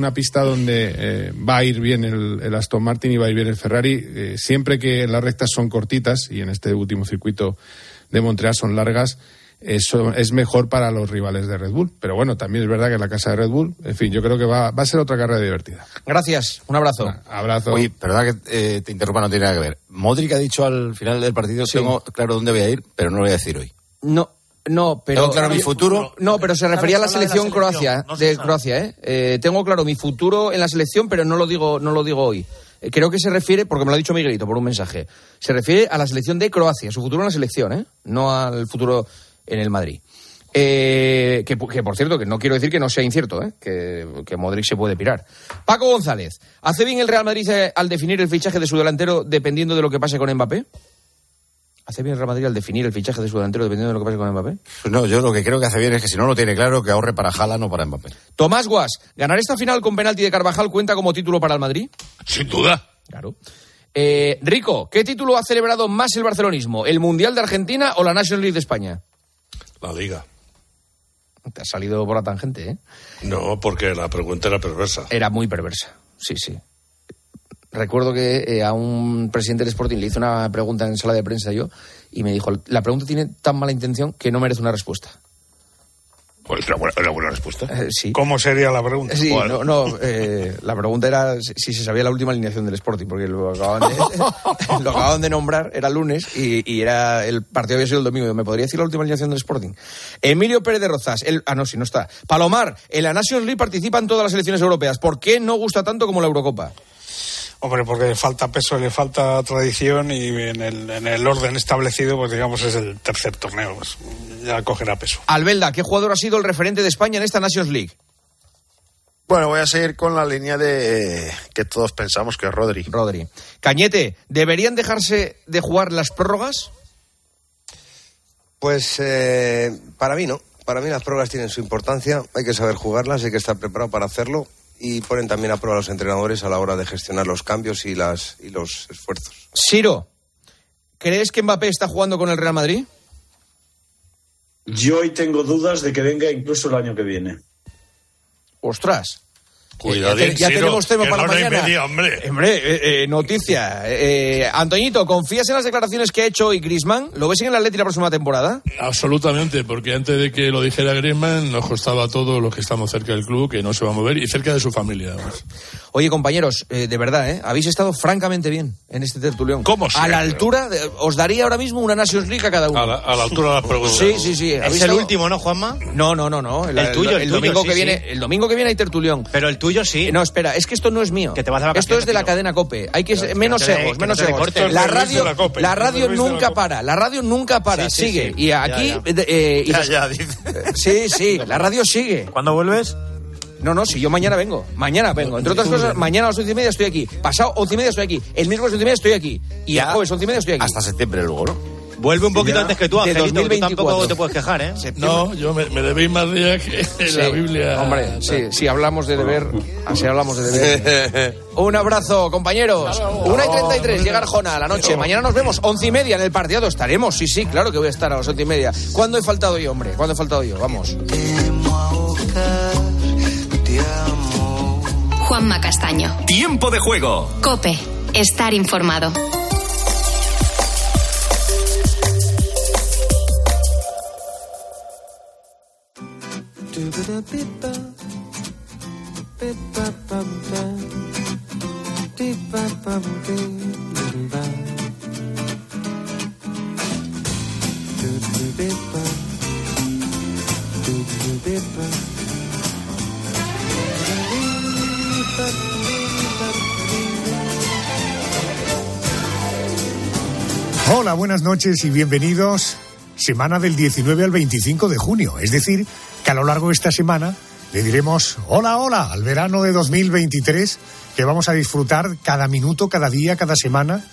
Una pista donde eh, va a ir bien el, Aston Martin y va a ir bien el Ferrari. Eh, siempre que las rectas son cortitas, y en este último circuito de Montreal son largas, eso es mejor para los rivales de Red Bull. Pero bueno, también es verdad que en la casa de Red Bull, en fin, yo creo que va, va a ser otra carrera divertida. Gracias, un abrazo. abrazo. Oye, verdad que eh, te interrumpa, no tiene nada que ver. Modric ha dicho al final del partido, tengo claro dónde voy a ir, pero no lo voy a decir hoy. No, no, pero. Tengo claro mi futuro. No, pero se refería a la selección, Croacia, de Croacia, ¿eh? ¿eh? Tengo claro mi futuro en la selección, pero no lo digo, no lo digo hoy. Eh, creo que se refiere, porque me lo ha dicho Miguelito por un mensaje, se refiere a la selección de Croacia, su futuro en la selección, ¿eh? No al futuro en el Madrid. Eh, que, por cierto, que no quiero decir que no sea incierto, ¿eh? que, que, Modric se puede pirar. Paco González, ¿hace bien el Real Madrid al definir el fichaje de su delantero dependiendo de lo que pase con Mbappé? ¿Hace bien el Real Madrid al definir el fichaje de su delantero dependiendo de lo que pase con Mbappé? No, yo lo que creo que hace bien es que si no lo tiene claro, que ahorre para Haaland o para Mbappé. Tomás Guas, ¿ganar esta final con penalti de Carvajal cuenta como título para el Madrid? Sin duda. Claro. Eh, Rico, ¿qué título ha celebrado más el barcelonismo? ¿El Mundial de Argentina o la National League de España? La Liga. Te ha salido por la tangente, ¿eh? No, porque la pregunta era perversa. Era muy perversa, sí, sí recuerdo que eh, a un presidente del Sporting le hice una pregunta en sala de prensa yo y me dijo, la pregunta tiene tan mala intención que no merece una respuesta. Pues era buena, buena respuesta. Eh, sí. ¿Cómo sería la pregunta? Sí, no, no eh, la pregunta era si, se sabía la última alineación del Sporting, porque lo acababan de, lo acababan de nombrar, era lunes y, era el partido había sido el domingo. ¿Me podría decir la última alineación del Sporting? Emilio Pérez de Rozas, el, ah no, si no está. Palomar, el la Nations League participa en todas las elecciones europeas. ¿Por qué no gusta tanto como la Eurocopa? Hombre, porque le falta peso, le falta tradición y en el, en el orden establecido, pues digamos, es el tercer torneo. Pues ya cogerá peso. Albelda, ¿qué jugador ha sido el referente de España en esta Nations League? Bueno, voy a seguir con la línea de que todos pensamos que es Rodri. Rodri. Cañete, ¿deberían dejarse de jugar las prórrogas? Pues eh, para mí no. Para mí las prórrogas tienen su importancia. Hay que saber jugarlas, hay que estar preparado para hacerlo y ponen también a prueba a los entrenadores a la hora de gestionar los cambios y, las, y los esfuerzos. Siro, ¿crees que Mbappé está jugando con el Real Madrid? Yo hoy tengo dudas de que venga incluso el año que viene. Ostras. Cuidadín, ya, tenemos tema para mañana. hombre, hombre eh, eh, noticia. Eh, Antoñito, ¿confías en las declaraciones que ha hecho hoy Grisman? ¿Lo ves en el Atleti la próxima temporada? Absolutamente, porque antes de que lo dijera Grisman nos costaba a todos los que estamos cerca del club que no se va a mover y cerca de su familia. Además. Oye, compañeros, eh, de verdad, ¿eh? Habéis estado francamente bien en este tertulión. ¿Cómo A la altura, os daría ahora mismo una Nations League a cada uno. A la, altura de las preguntas. Sí, sí, sí. Es el último, ¿no, Juanma? No, no, no, no. El, tuyo, el, domingo que viene, el domingo que viene hay tertulión. Pero el tuyo sí. No, espera, es que esto no es mío. Que te vas a esto es de la cadena Cope. Hay que menos egos, menos egos. La radio, la radio nunca para. La radio nunca para. sigue. Y aquí. Eh, ya, ya, dice. Sí, sí. La radio sigue. ¿Cuándo vuelves? No, no, si yo mañana vengo. Mañana vengo. Entre otras cosas, mañana a las once y media estoy aquí. Pasado once y media estoy aquí. El miércoles once y media estoy aquí. Y a jueves once y media estoy aquí. Hasta septiembre luego, ¿no? Vuelve un poquito antes que tú, Angelito, tú tampoco te puedes quejar, ¿eh? No, yo me, debéis más días que en la Biblia. Hombre, sí, si hablamos de deber, así hablamos de deber. un abrazo, compañeros. Una y treinta y tres, llega Arjona a la noche. Mañana nos vemos, once y media en el partido. Estaremos, sí, sí, claro que voy a estar a las once y media. ¿Cuándo he faltado yo, hombre? ¿Cuándo he faltado yo? Vamos. Juanma Castaño. Tiempo de juego. Cope. Estar informado. Hola, buenas noches y bienvenidos. Semana del 19 al 25 de junio, es decir, a lo largo de esta semana le diremos hola, hola al verano de 2023, que vamos a disfrutar cada minuto, cada día, cada semana,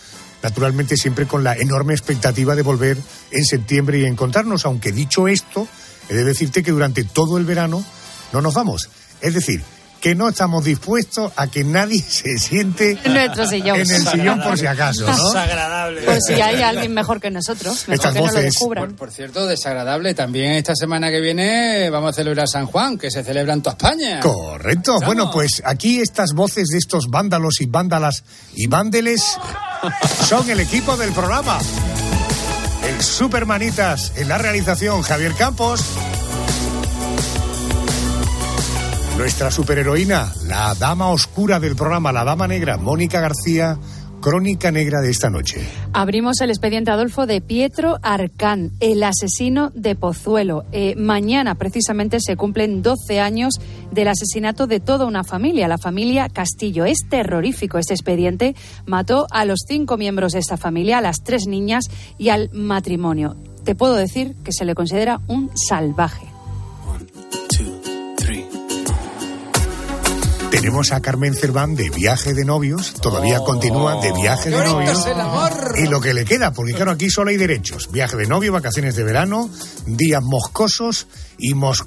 naturalmente siempre con la enorme expectativa de volver en septiembre y encontrarnos, aunque dicho esto, he de decirte que durante todo el verano no nos vamos. Es decir, que no estamos dispuestos a que nadie se siente Nuestro sillón. en el sillón por si acaso, ¿no? Desagradable. Pues si hay alguien mejor que nosotros, mejor Estas que no lo voces- descubran. Por cierto, desagradable. También esta semana que viene vamos a celebrar San Juan, que se celebra en toda España. Correcto. Bueno, pues aquí estas voces de estos vándalos y vándalas y vándeles son el equipo del programa. El Supermanitas en la realización, Javier Campos. Nuestra superheroína, la dama oscura del programa, la dama negra, Mónica García, crónica negra de esta noche. Abrimos el expediente Adolfo de Pietro Arcán, el asesino de Pozuelo. Eh, mañana, precisamente, se cumplen 12 años del asesinato de toda una familia, la familia Castillo. Es terrorífico este expediente. Mató a los cinco miembros de esta familia, a las tres niñas y al matrimonio. Te puedo decir que se le considera un salvaje. Tenemos a Carmen Cerván de viaje de novios, todavía continúa de viaje de novios. es el amor. Y lo que le queda, porque claro, aquí solo hay derechos. Viaje de novio, vacaciones de verano, días moscosos y mos-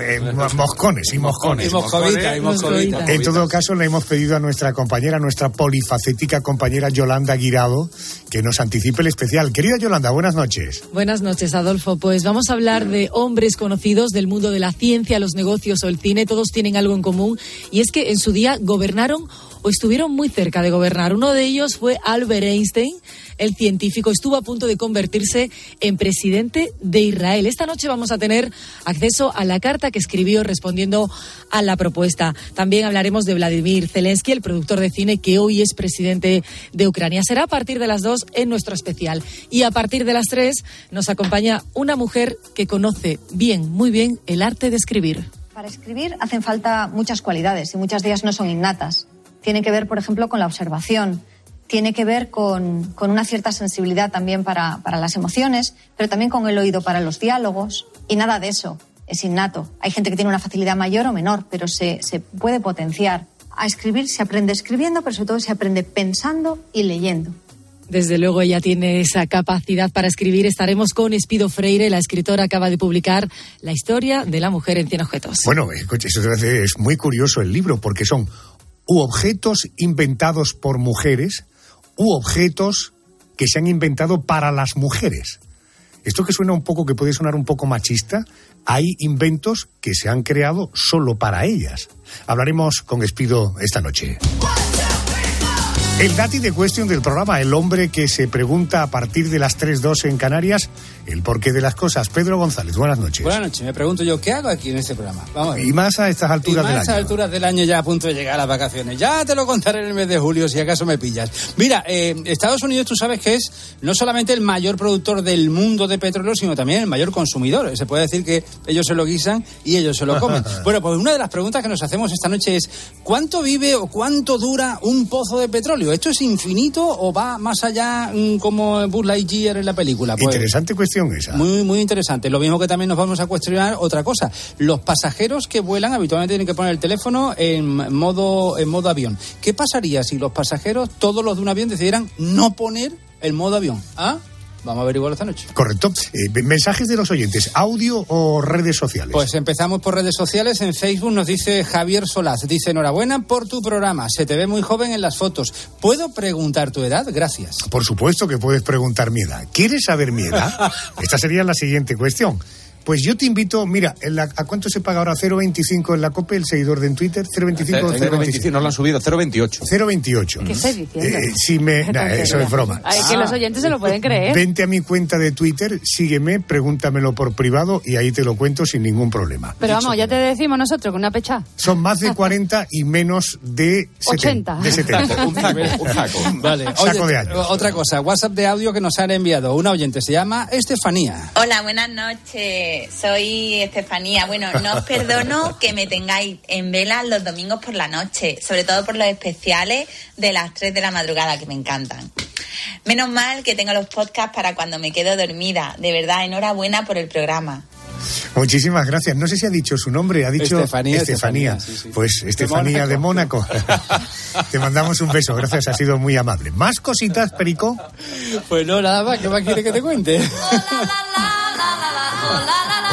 eh, mo- moscones y moscones. Y moscovita, y moscovita. En todo caso, le hemos pedido a nuestra compañera, nuestra polifacética compañera Yolanda Guirado, que nos anticipe el especial. Querida Yolanda, buenas noches. Buenas noches, Adolfo. Pues vamos a hablar de hombres conocidos del mundo de la ciencia, los negocios o el cine. Todos tienen algo en común y es que en su día gobernaron estuvieron muy cerca de gobernar. Uno de ellos fue Albert Einstein, el científico. Estuvo a punto de convertirse en presidente de Israel. Esta noche vamos a tener acceso a la carta que escribió respondiendo a la propuesta. También hablaremos de Vladimir Zelensky, el productor de cine que hoy es presidente de Ucrania. Será a partir de las dos en nuestro especial. Y a partir de las tres nos acompaña una mujer que conoce bien, muy bien, el arte de escribir. Para escribir hacen falta muchas cualidades y muchas de ellas no son innatas. Tiene que ver, por ejemplo, con la observación, tiene que ver con, con una cierta sensibilidad también para, para las emociones, pero también con el oído para los diálogos. Y nada de eso es innato. Hay gente que tiene una facilidad mayor o menor, pero se, se puede potenciar. A escribir se aprende escribiendo, pero sobre todo se aprende pensando y leyendo. Desde luego ella tiene esa capacidad para escribir. Estaremos con Espido Freire, la escritora acaba de publicar La historia de la mujer en 100 objetos. Bueno, escuche, eso es muy curioso el libro, porque son u objetos inventados por mujeres u objetos que se han inventado para las mujeres. Esto que suena un poco, que puede sonar un poco machista, hay inventos que se han creado solo para ellas. Hablaremos con Espido esta noche. El dati de cuestión del programa, el hombre que se pregunta a partir de las 3.2 en Canarias el porqué de las cosas. Pedro González, buenas noches. Buenas noches. Me pregunto yo, ¿qué hago aquí en este programa? Vamos a ver. Y más a estas Y alturas más del a año. alturas del año ya a punto de llegar a las vacaciones. Ya te lo contaré en el mes de julio si acaso me pillas. Mira, eh, Estados Unidos tú sabes que es no solamente el mayor productor del mundo de petróleo, sino también el mayor consumidor. Se puede decir que ellos se lo guisan y ellos se lo comen. bueno, pues una de las preguntas que nos hacemos esta noche es ¿cuánto vive o cuánto dura un pozo de petróleo? ¿Esto es infinito o va más allá mm, como Buzz Lightyear en la película? Pues, Interesante cuestión esa. muy, muy interesante. Lo mismo que también nos vamos a cuestionar otra cosa. Los pasajeros que vuelan habitualmente tienen que poner el teléfono en modo, en modo avión. ¿Qué pasaría si los pasajeros, todos los de un avión, decidieran no poner el modo avión? ¿Ah? Vamos a averiguarlo esta noche. Correcto. Eh, mensajes de los oyentes, audio o redes sociales. Pues empezamos por redes sociales. En Facebook nos dice Javier Solaz. Dice, enhorabuena por tu programa. Se te ve muy joven en las fotos. ¿Puedo preguntar tu edad? Gracias. Por supuesto que puedes preguntar mi edad. ¿Quieres saber mi edad? Esta sería la siguiente cuestión. Pues yo te invito, mira, en la- ¿a cuánto se paga ahora 0.25 en la COPE, el seguidor de en Twitter? 0.25 o 0.25. no lo han subido, 0,28. 0.28. ¿Qué estás diciendo? Eh, si me, nah, eso es broma. Ay, que los oyentes se lo pueden creer. Vente a mi cuenta de Twitter, sígueme, pregúntamelo por privado y ahí te lo cuento sin ningún problema. Pero vamos, ya te decimos nosotros con una pecha. Son más de 40 y menos de 70. 80. De 70. Un saco, un saco. Vale. Saco Oye, de años. Otra cosa, WhatsApp de audio que nos han enviado. Una oyente se llama Estefanía. Hola, buenas noches. Soy Estefanía. Bueno, no os perdono que me tengáis en vela los domingos por la noche, sobre todo por los especiales de las 3 de la madrugada que me encantan. Menos mal que tengo los podcasts para cuando me quedo dormida. De verdad, enhorabuena por el programa. Muchísimas gracias. No sé si ha dicho su nombre, ha dicho Estefanía, Estefanía. Estefanía, sí, sí. Pues Estefanía de Mónaco. Te mandamos un beso, gracias, ha sido muy amable. ¿Más cositas, Perico? Pues no, nada más, ¿qué más quiere que te cuente?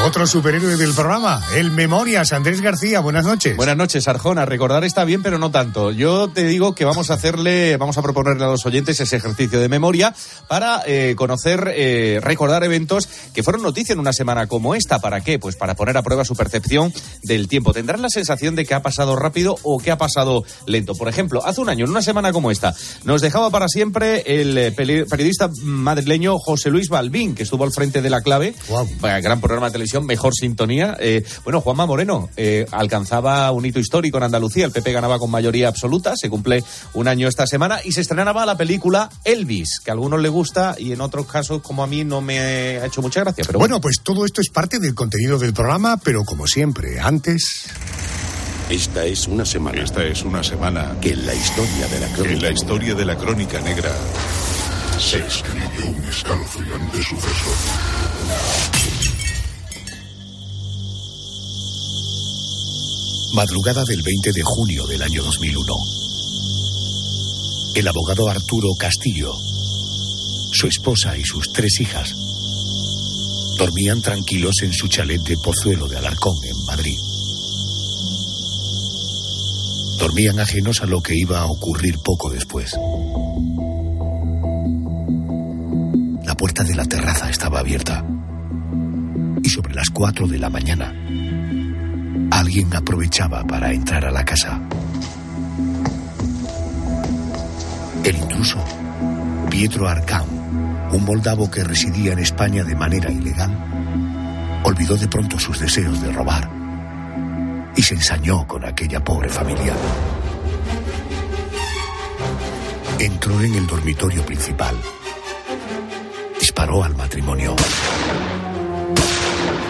Otro superhéroe del programa, el Memorias, Andrés García. Buenas noches. Buenas noches, Arjona. Recordar está bien, pero no tanto. Yo te digo que vamos a hacerle, vamos a proponerle a los oyentes ese ejercicio de memoria para eh, conocer, eh, recordar eventos que fueron noticia en una semana como esta. ¿Para qué? Pues para poner a prueba su percepción del tiempo. Tendrán la sensación de que ha pasado rápido o que ha pasado lento. Por ejemplo, hace un año, en una semana como esta, nos dejaba para siempre el eh, periodista madrileño José Luis Balbín, que estuvo al frente de la clave. Gran programa de televisión, mejor sintonía. Eh, bueno, Juanma Moreno eh, alcanzaba un hito histórico en Andalucía. El PP ganaba con mayoría absoluta. Se cumple un año esta semana y se estrenaba la película Elvis, que a algunos le gusta y en otros casos, como a mí, no me ha hecho mucha gracia. Pero bueno, pues todo esto es parte del contenido del programa, pero como siempre, antes. Esta es una semana. Esta es una semana. Que en la historia de la crónica. En la historia de la crónica negra. Se escribió un escalofriante suceso. Madrugada del 20 de junio del año 2001. El abogado Arturo Castillo, su esposa y sus tres hijas dormían tranquilos en su chalet de Pozuelo de Alarcón, en Madrid. Dormían ajenos a lo que iba a ocurrir poco después. La puerta de la terraza estaba abierta y sobre las cuatro de la mañana alguien aprovechaba para entrar a la casa. El intruso, Pietro Arcán, un moldavo que residía en España de manera ilegal, olvidó de pronto sus deseos de robar y se ensañó con aquella pobre familia. Entró en el dormitorio principal. Disparó al matrimonio.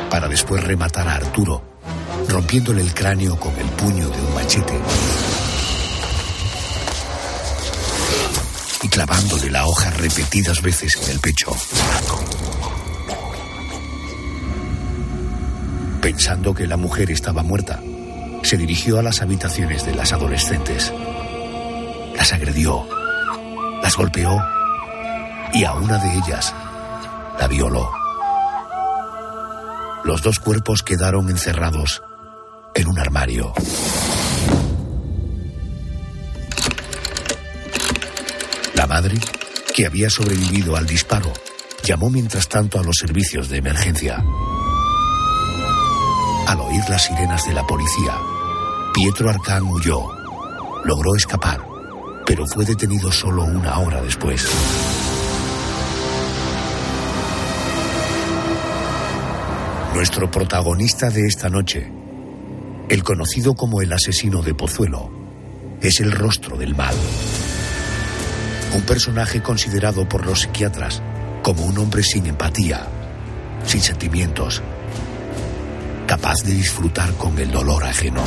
Para después rematar a Arturo, rompiéndole el cráneo con el puño de un machete. Y clavándole la hoja repetidas veces en el pecho. Pensando que la mujer estaba muerta, se dirigió a las habitaciones de las adolescentes. Las agredió, las golpeó y a una de ellas la violó. Los dos cuerpos quedaron encerrados en un armario. La madre, que había sobrevivido al disparo, llamó mientras tanto a los servicios de emergencia. Al oír las sirenas de la policía, Pietro Arcán huyó. Logró escapar, pero fue detenido solo una hora después. Nuestro protagonista de esta noche el conocido como el asesino de Pozuelo, es el rostro del mal. Un personaje considerado por los psiquiatras como un hombre sin empatía, sin sentimientos, capaz de disfrutar con el dolor ajeno.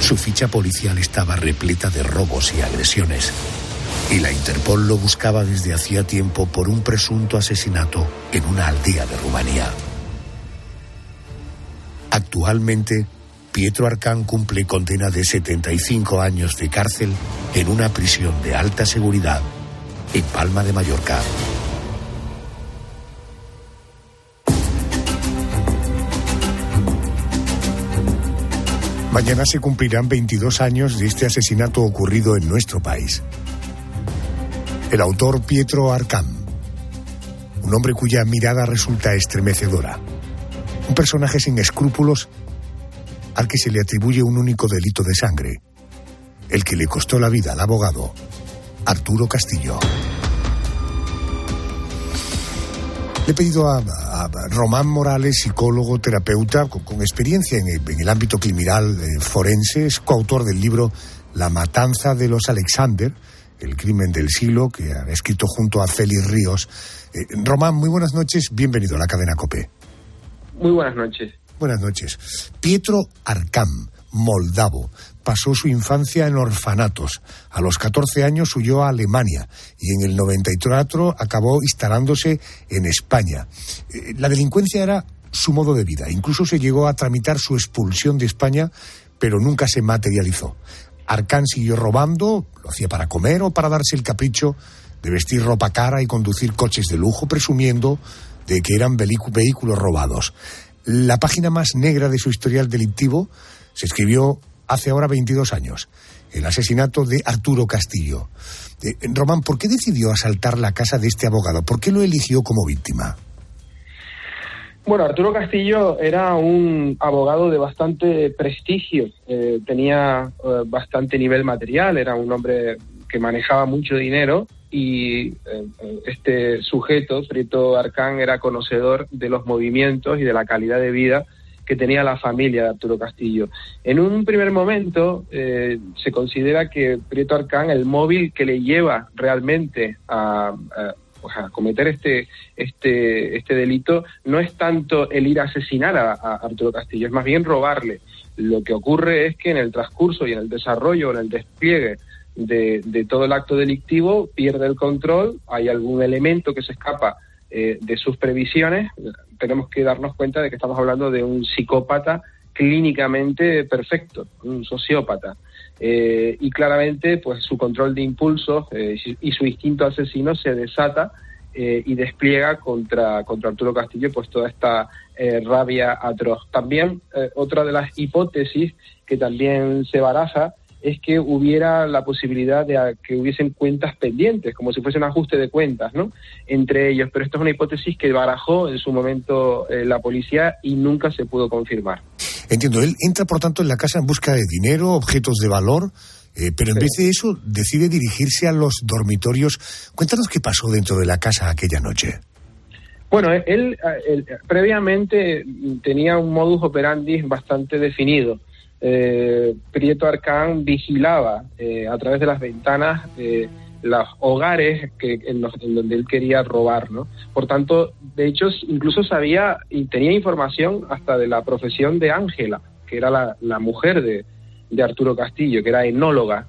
Su ficha policial estaba repleta de robos y agresiones, y la Interpol lo buscaba desde hacía tiempo por un presunto asesinato en una aldea de Rumanía. Actualmente, Pietro Arcán cumple condena de 75 años de cárcel en una prisión de alta seguridad en Palma de Mallorca. Mañana se cumplirán 22 años de este asesinato ocurrido en nuestro país. El autor Pietro Arcán, un hombre cuya mirada resulta estremecedora un personaje sin escrúpulos al que se le atribuye un único delito de sangre, el que le costó la vida al abogado Arturo Castillo. Le he pedido a, Román Morales, psicólogo, terapeuta, con, experiencia en el, ámbito criminal eh, forense, es coautor del libro La matanza de los Alexander, el crimen del siglo, que ha escrito junto a Félix Ríos. Eh, Román, muy buenas noches, bienvenido a la cadena COPE. Muy buenas noches. Buenas noches. Pietro Arcam, moldavo, pasó su infancia en orfanatos. A los 14 años huyó a Alemania y en el 94 acabó instalándose en España. Eh, la delincuencia era su modo de vida. Incluso se llegó a tramitar su expulsión de España, pero nunca se materializó. Arcán siguió robando, lo hacía para comer o para darse el capricho de vestir ropa cara y conducir coches de lujo, presumiendo de que eran vehículos robados. La página más negra de su historial delictivo se escribió hace ahora 22 años, el asesinato de Arturo Castillo. Eh, Román, ¿por qué decidió asaltar la casa de este abogado? ¿Por qué lo eligió como víctima? Bueno, Arturo Castillo era un abogado de bastante prestigio, eh, tenía eh, bastante nivel material, era un hombre que manejaba mucho dinero y este sujeto, Frito Arcán, era conocedor de los movimientos y de la calidad de vida que tenía la familia de Arturo Castillo. En un primer momento eh, se considera que Prieto Arcán, el móvil que le lleva realmente a, cometer este, este, este delito, no es tanto el ir a asesinar a, Arturo Castillo, es más bien robarle. Lo que ocurre es que en el transcurso y en el desarrollo, en el despliegue de, de todo el acto delictivo, pierde el control, hay algún elemento que se escapa eh, de sus previsiones, tenemos que darnos cuenta de que estamos hablando de un psicópata clínicamente perfecto, un sociópata. Eh, y claramente, pues su control de impulsos eh, y su instinto asesino se desata y despliega contra, contra Arturo Castillo pues toda esta rabia atroz. También otra de las hipótesis que también se baraja es que hubiera la posibilidad de que hubiesen cuentas pendientes, como si fuese un ajuste de cuentas, ¿no? Entre ellos. Pero esto es una hipótesis que barajó en su momento eh, la policía y nunca se pudo confirmar. Entiendo. Él entra, por tanto, en la casa en busca de dinero, objetos de valor. Eh, pero en vez de eso decide dirigirse a los dormitorios. Cuéntanos qué pasó dentro de la casa aquella noche. Bueno, él previamente tenía un modus operandi bastante definido eh, Prieto Arcán vigilaba eh, a través de las ventanas eh, los hogares en, donde él quería robar, ¿no? Por tanto, de hecho, incluso sabía y tenía información hasta de la profesión de Ángela, que era la, la mujer de, Arturo Castillo, que era enóloga.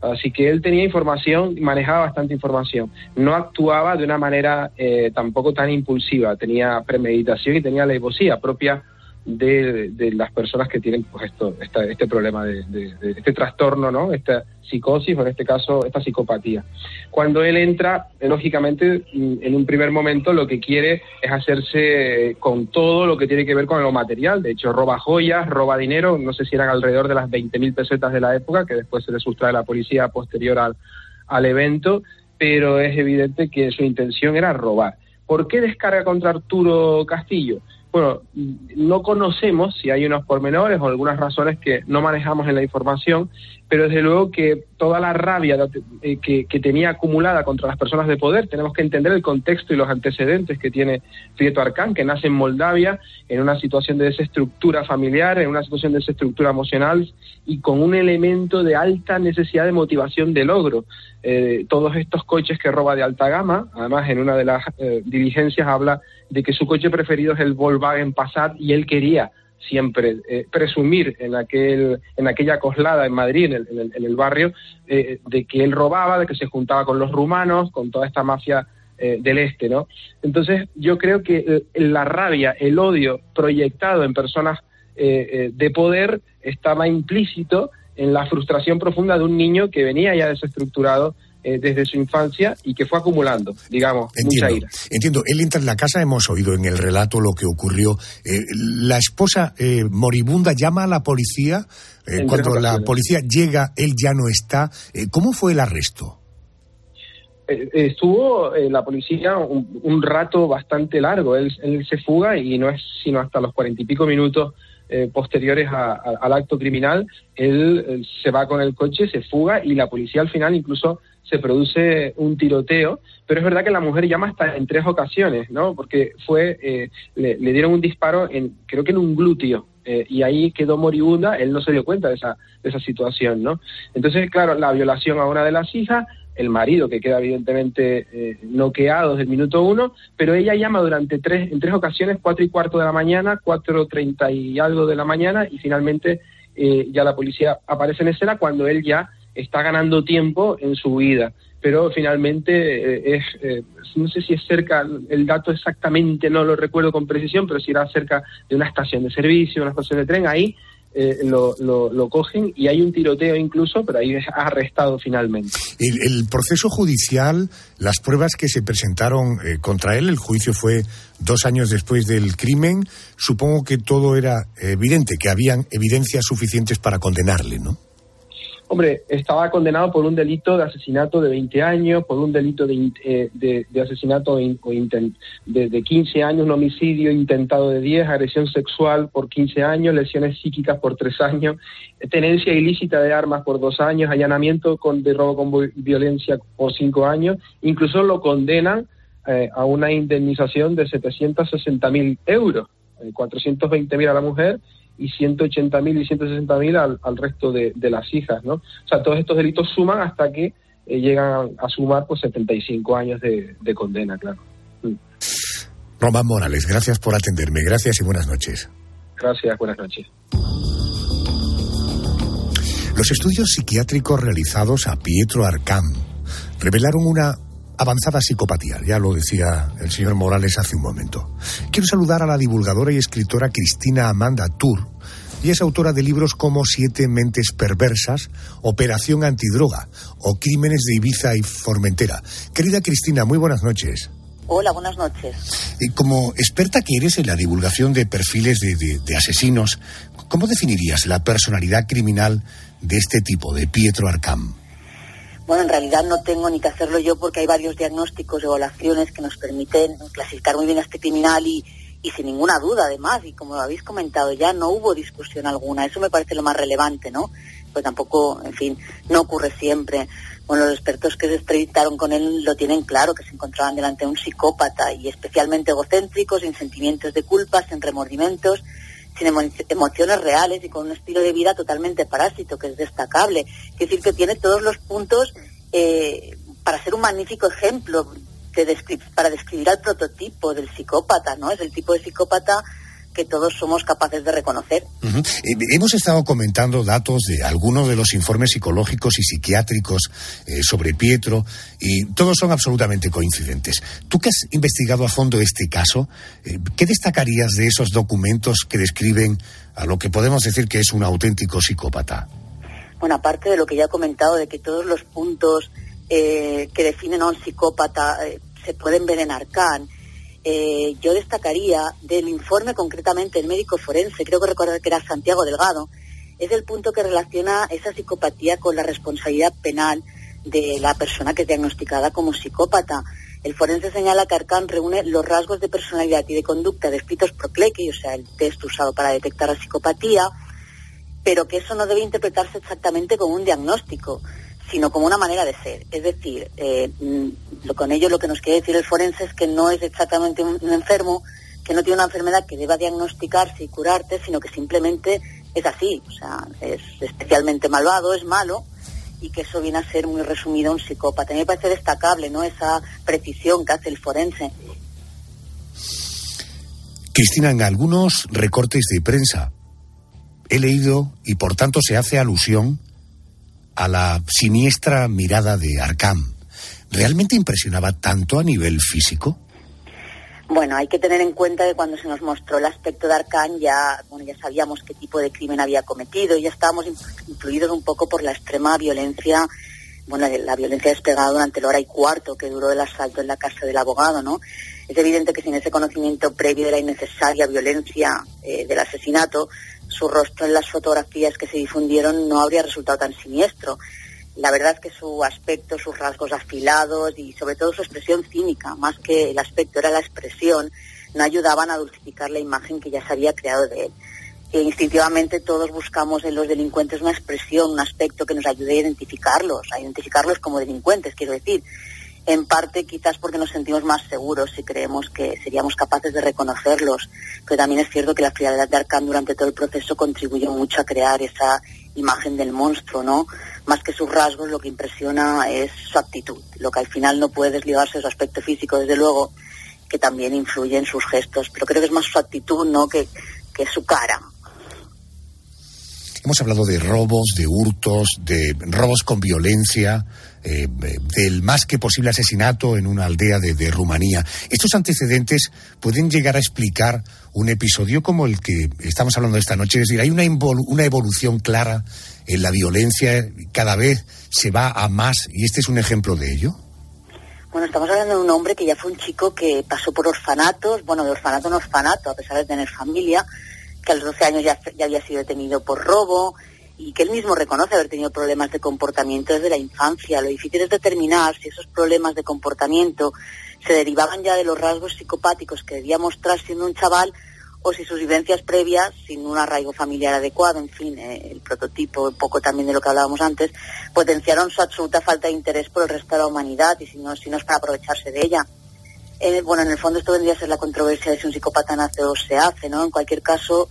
Así que él tenía información, manejaba bastante información. No actuaba de una manera eh, tampoco tan impulsiva, tenía premeditación y tenía alevosía propia de, las personas que tienen pues esto este problema de, este trastorno no esta psicosis o en este caso esta psicopatía. Cuando él entra lógicamente en un primer momento lo que quiere es hacerse con todo lo que tiene que ver con lo material. De hecho roba joyas roba dinero no sé si eran alrededor de las 20.000 pesetas de la época que después se le sustrae a la policía posterior al, al evento pero es evidente que su intención era robar. ¿Por qué descarga contra Arturo Castillo? Bueno, no conocemos si hay unos pormenores o algunas razones que no manejamos en la información, pero desde luego que toda la rabia eh, que, tenía acumulada contra las personas de poder, tenemos que entender el contexto y los antecedentes que tiene Prieto Arcán, que nace en Moldavia, en una situación de desestructura familiar, en una situación de desestructura emocional y con un elemento de alta necesidad de motivación de logro. Eh, todos estos coches que roba de alta gama, además en una de las eh, diligencias habla de que su coche preferido es el Volkswagen Passat y él quería siempre eh, presumir en aquel en aquella coslada en Madrid en el, barrio eh, de que él robaba de que se juntaba con los rumanos con toda esta mafia eh, del este no entonces yo creo que la rabia el odio proyectado en personas de poder estaba implícito en la frustración profunda de un niño que venía ya desestructurado eh, desde su infancia y que fue acumulando, digamos, entiendo, mucha ira. Entiendo, él entra en la casa, hemos oído en el relato lo que ocurrió. Eh, la esposa eh, moribunda llama a la policía. cuando la policía llega, él ya no está. ¿Cómo fue el arresto? estuvo la policía un, rato bastante largo. Él, él, se fuga y no es sino hasta los cuarenta y pico minutos posteriores al acto criminal. él, se va con el coche, se fuga y la policía al final incluso se produce un tiroteo, pero es verdad que la mujer llama hasta en tres ocasiones, ¿no? Porque fue, eh, le, dieron un disparo en, creo que en un glúteo, eh, y ahí quedó moribunda, él no se dio cuenta de esa, de esa situación, ¿no? Entonces, claro, la violación a una de las hijas, el marido que queda evidentemente eh, noqueado desde el minuto uno, pero ella llama durante tres, en tres ocasiones, cuatro y cuarto de la mañana, cuatro treinta y algo de la mañana, y finalmente ya la policía aparece en escena cuando él ya está ganando tiempo en su vida. Pero finalmente eh, es, eh, no sé si es cerca, el dato exactamente no lo recuerdo con precisión, pero si era cerca de una estación de servicio, una estación de tren, ahí eh, lo, lo, cogen y hay un tiroteo incluso, pero ahí es arrestado finalmente. El, proceso judicial, las pruebas que se presentaron eh, contra él, el juicio fue dos años después del crimen, supongo que todo era evidente, que habían evidencias suficientes para condenarle, ¿no? Hombre, estaba condenado por un delito de asesinato de 20 años, por un delito de, eh, de, asesinato de, de, 15 años, un homicidio intentado de 10, agresión sexual por 15 años, lesiones psíquicas por 3 años, tenencia ilícita de armas por 2 años, allanamiento con, de robo con violencia por 5 años. Incluso lo condenan eh, a una indemnización de 760.000 euros, 420.000 eh, a la mujer y 180.000 y 160.000 al, al resto de, las hijas, ¿no? O sea, todos estos delitos suman hasta que eh, llegan a sumar pues 75 años de, condena, claro. Mm. Román Morales, gracias por atenderme. Gracias y buenas noches. Gracias, buenas noches. Los estudios psiquiátricos realizados a Pietro Arcán revelaron una avanzada psicopatía, ya lo decía el señor Morales hace un momento. Quiero saludar a la divulgadora y escritora Cristina Amanda Tour, y es autora de libros como Siete mentes perversas, Operación antidroga o Crímenes de Ibiza y Formentera. Querida Cristina, muy buenas noches. Hola, buenas noches. Y como experta que eres en la divulgación de perfiles de, de asesinos, ¿cómo definirías la personalidad criminal de este tipo, de Pietro Arcam? Bueno, en realidad no tengo ni que hacerlo yo porque hay varios diagnósticos, evaluaciones que nos permiten clasificar muy bien a este criminal y, y sin ninguna duda además, y como habéis comentado ya, no hubo discusión alguna. Eso me parece lo más relevante, ¿no? Pues tampoco, en fin, no ocurre siempre. Bueno, los expertos que se entrevistaron con él lo tienen claro, que se encontraban delante de un psicópata y especialmente egocéntrico, sin sentimientos de culpa, sin remordimientos sin emociones reales y con un estilo de vida totalmente parásito, que es destacable. Es decir, que tiene todos los puntos eh, para ser un magnífico ejemplo de para describir al prototipo del psicópata, ¿no? Es el tipo de psicópata que todos somos capaces de reconocer. Eh, hemos estado comentando datos de algunos de los informes psicológicos y psiquiátricos eh, sobre Pietro y todos son absolutamente coincidentes. Tú que has investigado a fondo este caso, eh, ¿qué destacarías de esos documentos que describen a lo que podemos decir que es un auténtico psicópata? Bueno, aparte de lo que ya he comentado, de que todos los puntos que definen a un psicópata se pueden ver en Arcán, eh, yo destacaría del informe concretamente el médico forense, creo que recordar que era Santiago Delgado, es el punto que relaciona esa psicopatía con la responsabilidad penal de la persona que es diagnosticada como psicópata. El forense señala que Arcán reúne los rasgos de personalidad y de conducta descritos por Clecchi, o sea, el test usado para detectar la psicopatía, pero que eso no debe interpretarse exactamente como un diagnóstico sino como una manera de ser. Es decir, eh, mm, con ello lo que nos quiere decir el forense es que no es exactamente un, enfermo, que no tiene una enfermedad que deba diagnosticarse y curarte, sino que simplemente es así, o sea, es especialmente malvado, es malo, y que eso viene a ser muy resumido un psicópata. A mí me parece destacable, ¿no?, esa precisión que hace el forense. Cristina, en algunos recortes de prensa he leído, y por tanto se hace alusión, a la siniestra mirada de Arkham, ¿realmente impresionaba tanto a nivel físico? Bueno, hay que tener en cuenta que cuando se nos mostró el aspecto de Arkham ya, bueno, ya sabíamos qué tipo de crimen había cometido, ya estábamos influidos un poco por la extrema violencia, bueno, la violencia despegada durante la hora y cuarto que duró el asalto en la casa del abogado, ¿no? Es evidente que sin ese conocimiento previo de la innecesaria violencia eh, del asesinato, su rostro en las fotografías que se difundieron no habría resultado tan siniestro. La verdad es que su aspecto, sus rasgos afilados y sobre todo su expresión cínica, más que el aspecto era la expresión, no ayudaban a dulcificar la imagen que ya se había creado de él. Que instintivamente todos buscamos en los delincuentes una expresión, un aspecto que nos ayude a identificarlos, a identificarlos como delincuentes, quiero decir en parte quizás porque nos sentimos más seguros y creemos que seríamos capaces de reconocerlos, pero también es cierto que la frialdad de Arkham durante todo el proceso contribuyó mucho a crear esa imagen del monstruo, ¿no? Más que sus rasgos, lo que impresiona es su actitud, lo que al final no puede desligarse de su aspecto físico, desde luego, que también influye en sus gestos, pero creo que es más su actitud, ¿no?, que, que su cara. hemos hablado de robos, de hurtos, de robos con violencia, eh, del más que posible asesinato en una aldea de, Rumanía. Estos antecedentes pueden llegar a explicar un episodio como el que estamos hablando esta noche. Es decir, hay una, una evolución clara en la violencia, cada vez se va a más, y este es un ejemplo de ello. Bueno, estamos hablando de un hombre que ya fue un chico que pasó por orfanatos, bueno, de orfanato en orfanato, a pesar de tener familia, que a los 12 años ya, ya había sido detenido por robo, y que él mismo reconoce haber tenido problemas de comportamiento desde la infancia. Lo difícil es determinar si esos problemas de comportamiento se derivaban ya de los rasgos psicopáticos que debía mostrar siendo un chaval o si sus vivencias previas, sin un arraigo familiar adecuado, en fin, eh, el prototipo, un poco también de lo que hablábamos antes, potenciaron su absoluta falta de interés por el resto de la humanidad y si no, si no es para aprovecharse de ella. Eh, bueno, en el fondo esto vendría a ser la controversia de si un psicópata nace o se hace, ¿no? En cualquier caso,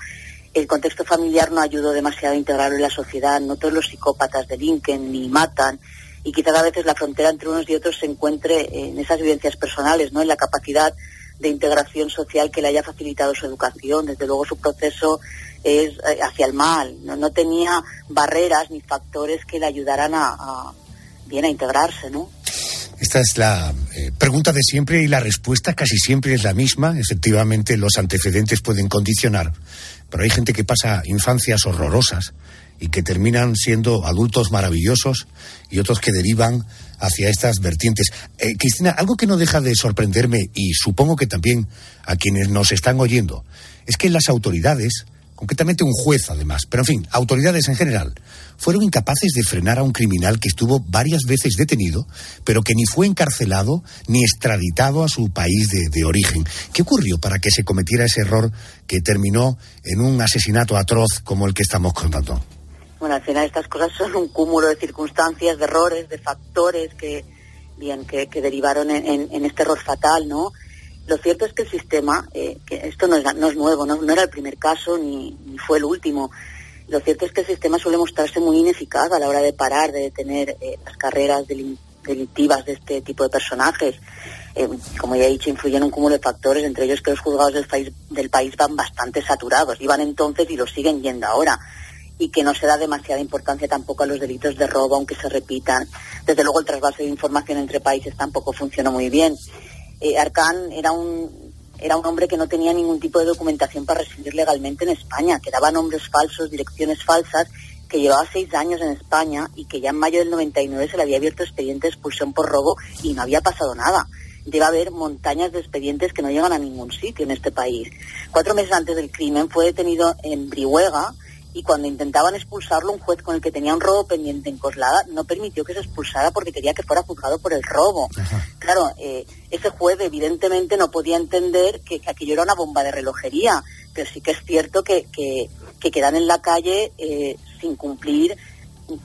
el contexto familiar no ayudó demasiado a integrarlo en la sociedad. No todos los psicópatas delinquen ni matan y quizás a veces la frontera entre unos y otros se encuentre en esas vivencias personales, ¿no? En la capacidad de integración social que le haya facilitado su educación. Desde luego su proceso es eh, hacia el mal. No, tenía barreras ni factores que le ayudaran a, bien a integrarse, ¿no? Esta es la eh, pregunta de siempre y la respuesta casi siempre es la misma. Efectivamente, los antecedentes pueden condicionar pero hay gente que pasa infancias horrorosas y que terminan siendo adultos maravillosos y otros que derivan hacia estas vertientes. Eh, Cristina, algo que no deja de sorprenderme y supongo que también a quienes nos están oyendo, es que las autoridades concretamente un juez además, pero en fin, autoridades en general, fueron incapaces de frenar a un criminal que estuvo varias veces detenido, pero que ni fue encarcelado ni extraditado a su país de, origen. ¿Qué ocurrió para que se cometiera ese error que terminó en un asesinato atroz como el que estamos contando? Bueno, al final estas cosas son un cúmulo de circunstancias, de errores, de factores que, bien, que, derivaron en este error fatal, ¿no? Lo cierto es que el sistema, eh, que esto no es, no nuevo, no, era el primer caso ni, fue el último. Lo cierto es que el sistema suele mostrarse muy ineficaz a la hora de parar, de detener eh, las carreras delictivas de este tipo de personajes. Eh, como ya he dicho, influyen un cúmulo de factores, entre ellos que los juzgados del país, del país van bastante saturados, iban entonces y lo siguen yendo ahora y que no se da demasiada importancia tampoco a los delitos de robo, aunque se repitan. Desde luego el trasvase de información entre países tampoco funciona muy bien eh, Arcán era un, era un hombre que no tenía ningún tipo de documentación para residir legalmente en España, que daba nombres falsos, direcciones falsas, que llevaba seis años en España y que ya en mayo del 99 se le había abierto expediente de expulsión por robo y no había pasado nada. Debe haber montañas de expedientes que no llegan a ningún sitio en este país. Cuatro meses antes del crimen fue detenido en Brihuega, y cuando intentaban expulsarlo, un juez con el que tenía un robo pendiente en Coslada no permitió que se expulsara porque quería que fuera juzgado por el robo. Claro, eh, ese juez evidentemente no podía entender que, aquello era una bomba de relojería, pero sí que es cierto que, que, quedan en la calle eh, sin cumplir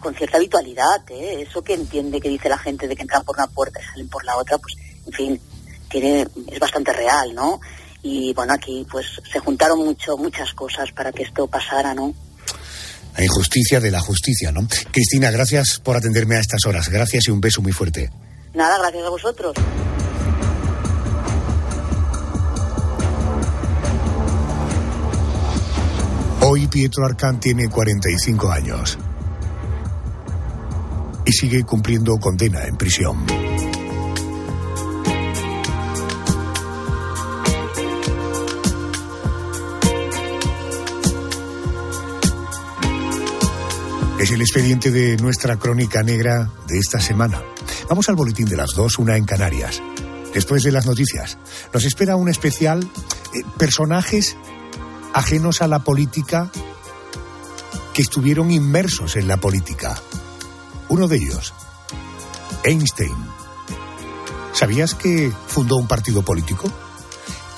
con cierta habitualidad. ¿eh? Eso que entiende que dice la gente de que entran por una puerta y salen por la otra, pues en fin, tiene, es bastante real, ¿no? Y bueno, aquí pues se juntaron mucho, muchas cosas para que esto pasara, ¿no? La injusticia de la justicia, ¿no? Cristina, gracias por atenderme a estas horas. Gracias y un beso muy fuerte. Nada, gracias a vosotros. Hoy Pietro Arcán tiene 45 años y sigue cumpliendo condena en prisión. Es el expediente de nuestra crónica negra de esta semana. Vamos al boletín de las dos, una en Canarias. Después de las noticias, nos espera un especial eh, personajes ajenos a la política que estuvieron inmersos en la política. Uno de ellos, Einstein. ¿Sabías que fundó un partido político?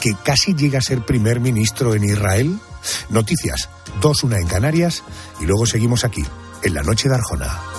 ¿Que casi llega a ser primer ministro en Israel? Noticias, dos, una en Canarias y luego seguimos aquí en la noche de Arjona.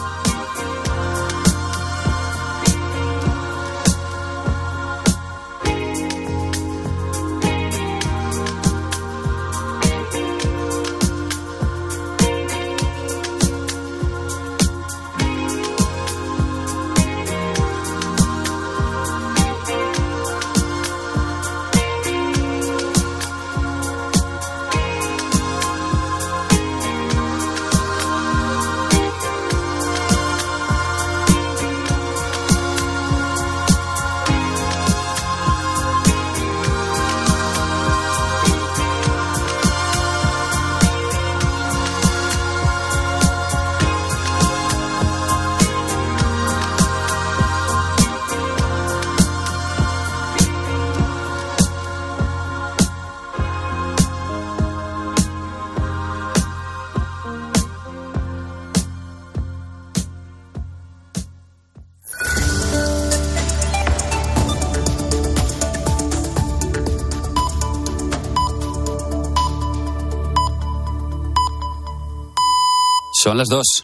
Son las dos.